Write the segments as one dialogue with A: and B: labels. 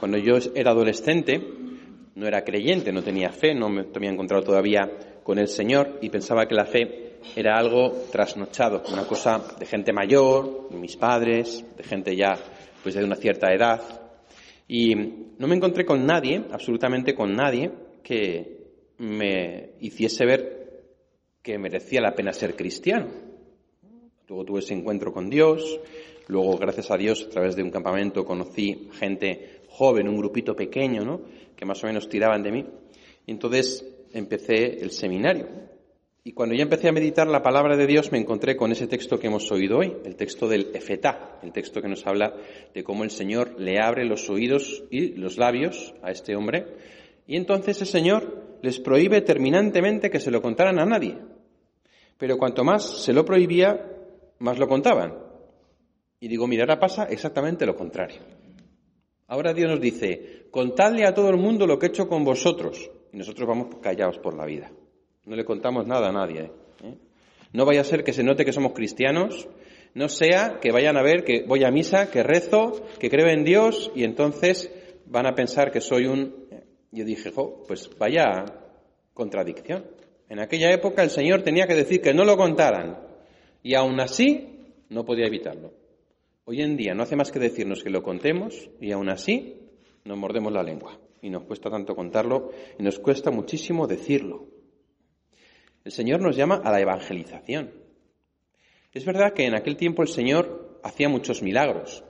A: Cuando yo era adolescente, no era creyente, no tenía fe, no me había encontrado todavía con el Señor y pensaba que la fe era algo trasnochado, una cosa de gente mayor, de mis padres, de gente ya pues de una cierta edad. Y no me encontré con nadie, absolutamente con nadie, que me hiciese ver que merecía la pena ser cristiano. Luego tuve ese encuentro con Dios, luego, gracias a Dios, a través de un campamento conocí gente joven, un grupito pequeño, ¿no? que más o menos tiraban de mí. Y entonces empecé el seminario. Y cuando ya empecé a meditar la palabra de Dios, me encontré con ese texto que hemos oído hoy, el texto del Efetá, el texto que nos habla de cómo el Señor le abre los oídos y los labios a este hombre. Y entonces el Señor les prohíbe terminantemente que se lo contaran a nadie. Pero cuanto más se lo prohibía, más lo contaban. Y digo, mira, ahora pasa exactamente lo contrario. Ahora Dios nos dice, contadle a todo el mundo lo que he hecho con vosotros. Y nosotros vamos callados por la vida. No le contamos nada a nadie. ¿eh? No vaya a ser que se note que somos cristianos, no sea que vayan a ver que voy a misa, que rezo, que creo en Dios y entonces van a pensar que soy un... Yo dije, pues vaya contradicción. En aquella época el Señor tenía que decir que no lo contaran y aún así no podía evitarlo. Hoy en día no hace más que decirnos que lo contemos y aún así nos mordemos la lengua. Y nos cuesta tanto contarlo y nos cuesta muchísimo decirlo. El Señor nos llama a la evangelización. Es verdad que en aquel tiempo el Señor hacía muchos milagros.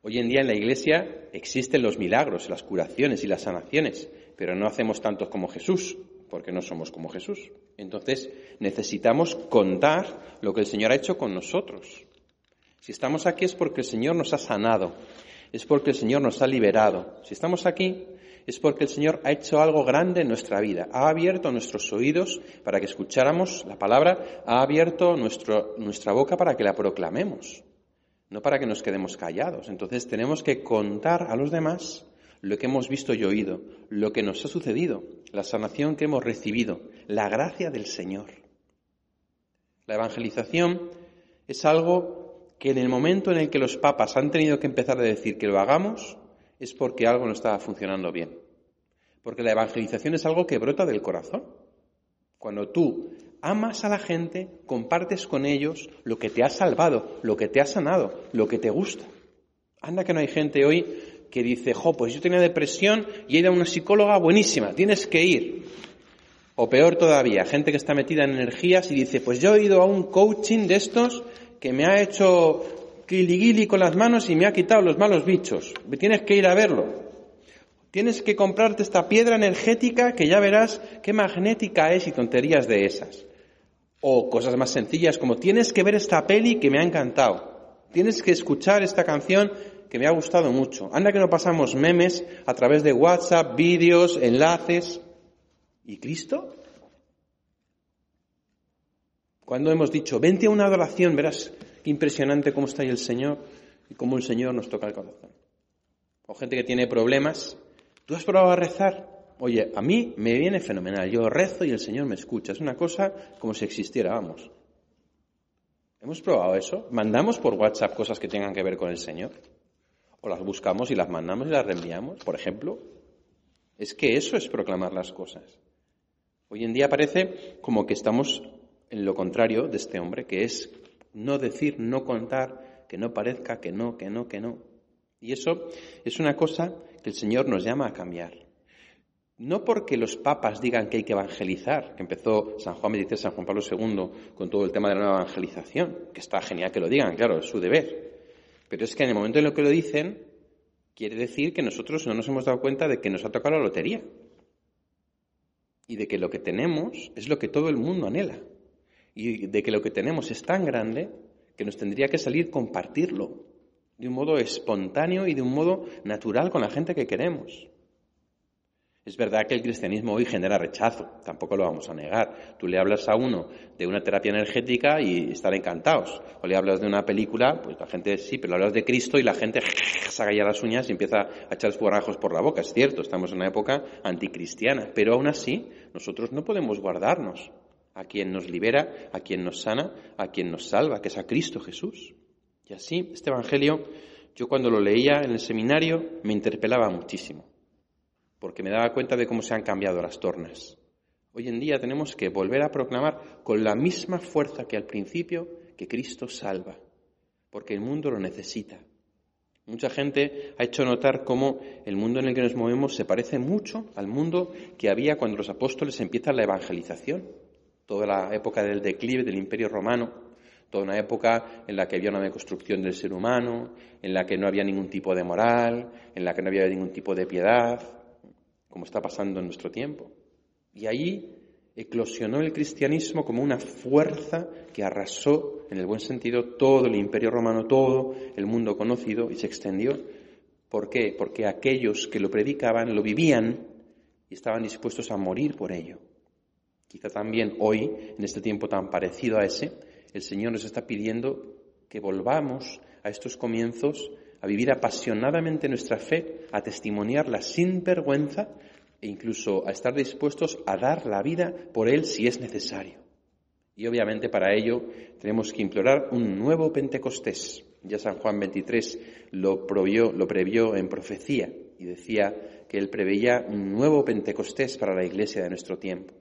A: Hoy en día en la Iglesia existen los milagros, las curaciones y las sanaciones, pero no hacemos tantos como Jesús, porque no somos como Jesús. Entonces necesitamos contar lo que el Señor ha hecho con nosotros. Si estamos aquí es porque el Señor nos ha sanado, es porque el Señor nos ha liberado. Si estamos aquí es porque el Señor ha hecho algo grande en nuestra vida. Ha abierto nuestros oídos para que escucháramos la palabra, ha abierto nuestra boca para que la proclamemos, no para que nos quedemos callados. Entonces tenemos que contar a los demás lo que hemos visto y oído, lo que nos ha sucedido, la sanación que hemos recibido, la gracia del Señor. La evangelización es algo que en el momento en el que los papas han tenido que empezar a decir que lo hagamos, es porque algo no estaba funcionando bien. Porque la evangelización es algo que brota del corazón. Cuando tú amas a la gente, compartes con ellos lo que te ha salvado, lo que te ha sanado, lo que te gusta. Anda que no hay gente hoy que dice, jo, pues yo tenía depresión y he ido a una psicóloga buenísima, tienes que ir. O peor todavía, gente que está metida en energías y dice, pues yo he ido a un coaching de estos que me ha hecho guili con las manos y me ha quitado los malos bichos. Tienes que ir a verlo. Tienes que comprarte esta piedra energética que ya verás qué magnética es y tonterías de esas. O cosas más sencillas como tienes que ver esta peli que me ha encantado. Tienes que escuchar esta canción que me ha gustado mucho. Anda que no pasamos memes a través de WhatsApp, vídeos, enlaces. ¿Y Cristo? Cuando hemos dicho, vente a una adoración, verás impresionante cómo está ahí el Señor y cómo el Señor nos toca el corazón. O gente que tiene problemas, ¿tú has probado a rezar? Oye, a mí me viene fenomenal. Yo rezo y el Señor me escucha. Es una cosa como si existiera, vamos. ¿Hemos probado eso? ¿Mandamos por WhatsApp cosas que tengan que ver con el Señor? ¿O las buscamos y las mandamos y las reenviamos, por ejemplo? Es que eso es proclamar las cosas. Hoy en día parece como que estamos en lo contrario de este hombre, que es no decir, no contar, que no parezca que no, que no, que no. Y eso es una cosa que el Señor nos llama a cambiar. No porque los papas digan que hay que evangelizar, que empezó San Juan dice San Juan Pablo II con todo el tema de la nueva evangelización, que está genial que lo digan, claro, es su deber. Pero es que en el momento en lo que lo dicen, quiere decir que nosotros no nos hemos dado cuenta de que nos ha tocado la lotería. Y de que lo que tenemos es lo que todo el mundo anhela y de que lo que tenemos es tan grande que nos tendría que salir compartirlo de un modo espontáneo y de un modo natural con la gente que queremos. Es verdad que el cristianismo hoy genera rechazo, tampoco lo vamos a negar. Tú le hablas a uno de una terapia energética y están encantados. O le hablas de una película, pues la gente sí, pero le hablas de Cristo y la gente saca ya las uñas y empieza a echar espumarajos por la boca. Es cierto, estamos en una época anticristiana, pero aún así nosotros no podemos guardarnos a quien nos libera, a quien nos sana, a quien nos salva, que es a Cristo Jesús. Y así este Evangelio Yo cuando lo leía en el seminario me interpelaba muchísimo, porque me daba cuenta de cómo se han cambiado las tornas. Hoy en día tenemos que volver a proclamar con la misma fuerza que al principio que Cristo salva, porque el mundo lo necesita. Mucha gente ha hecho notar cómo el mundo en el que nos movemos se parece mucho al mundo que había cuando los apóstoles empiezan la evangelización. Toda la época del declive del imperio romano, toda una época en la que había una deconstrucción del ser humano, en la que no había ningún tipo de moral, en la que no había ningún tipo de piedad, como está pasando en nuestro tiempo. Y ahí eclosionó el cristianismo como una fuerza que arrasó, en el buen sentido, todo el imperio romano, todo el mundo conocido y se extendió. ¿Por qué? Porque aquellos que lo predicaban lo vivían y estaban dispuestos a morir por ello. Quizá también hoy, en este tiempo tan parecido a ese, el Señor nos está pidiendo que volvamos a estos comienzos, a vivir apasionadamente nuestra fe, a testimoniarla sin vergüenza, e incluso a estar dispuestos a dar la vida por Él si es necesario. Y obviamente para ello tenemos que implorar un nuevo Pentecostés. Ya San Juan 23 lo, lo previó en profecía y decía que él preveía un nuevo Pentecostés para la iglesia de nuestro tiempo.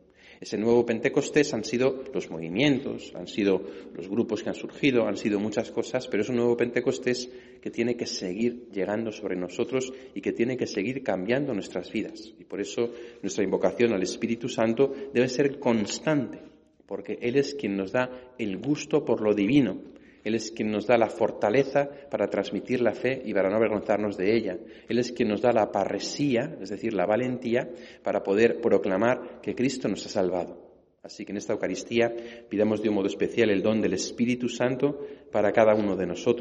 A: Ese nuevo Pentecostés han sido los movimientos, han sido los grupos que han surgido, han sido muchas cosas, pero es un nuevo Pentecostés que tiene que seguir llegando sobre nosotros y que tiene que seguir cambiando nuestras vidas. Y por eso nuestra invocación al Espíritu Santo debe ser constante, porque Él es quien nos da el gusto por lo divino, él es quien nos da la fortaleza para transmitir la fe y para no avergonzarnos de ella. Él es quien nos da la parresía, es decir, la valentía, para poder proclamar que Cristo nos ha salvado. Así que en esta Eucaristía pidamos de un modo especial el don del Espíritu Santo para cada uno de nosotros.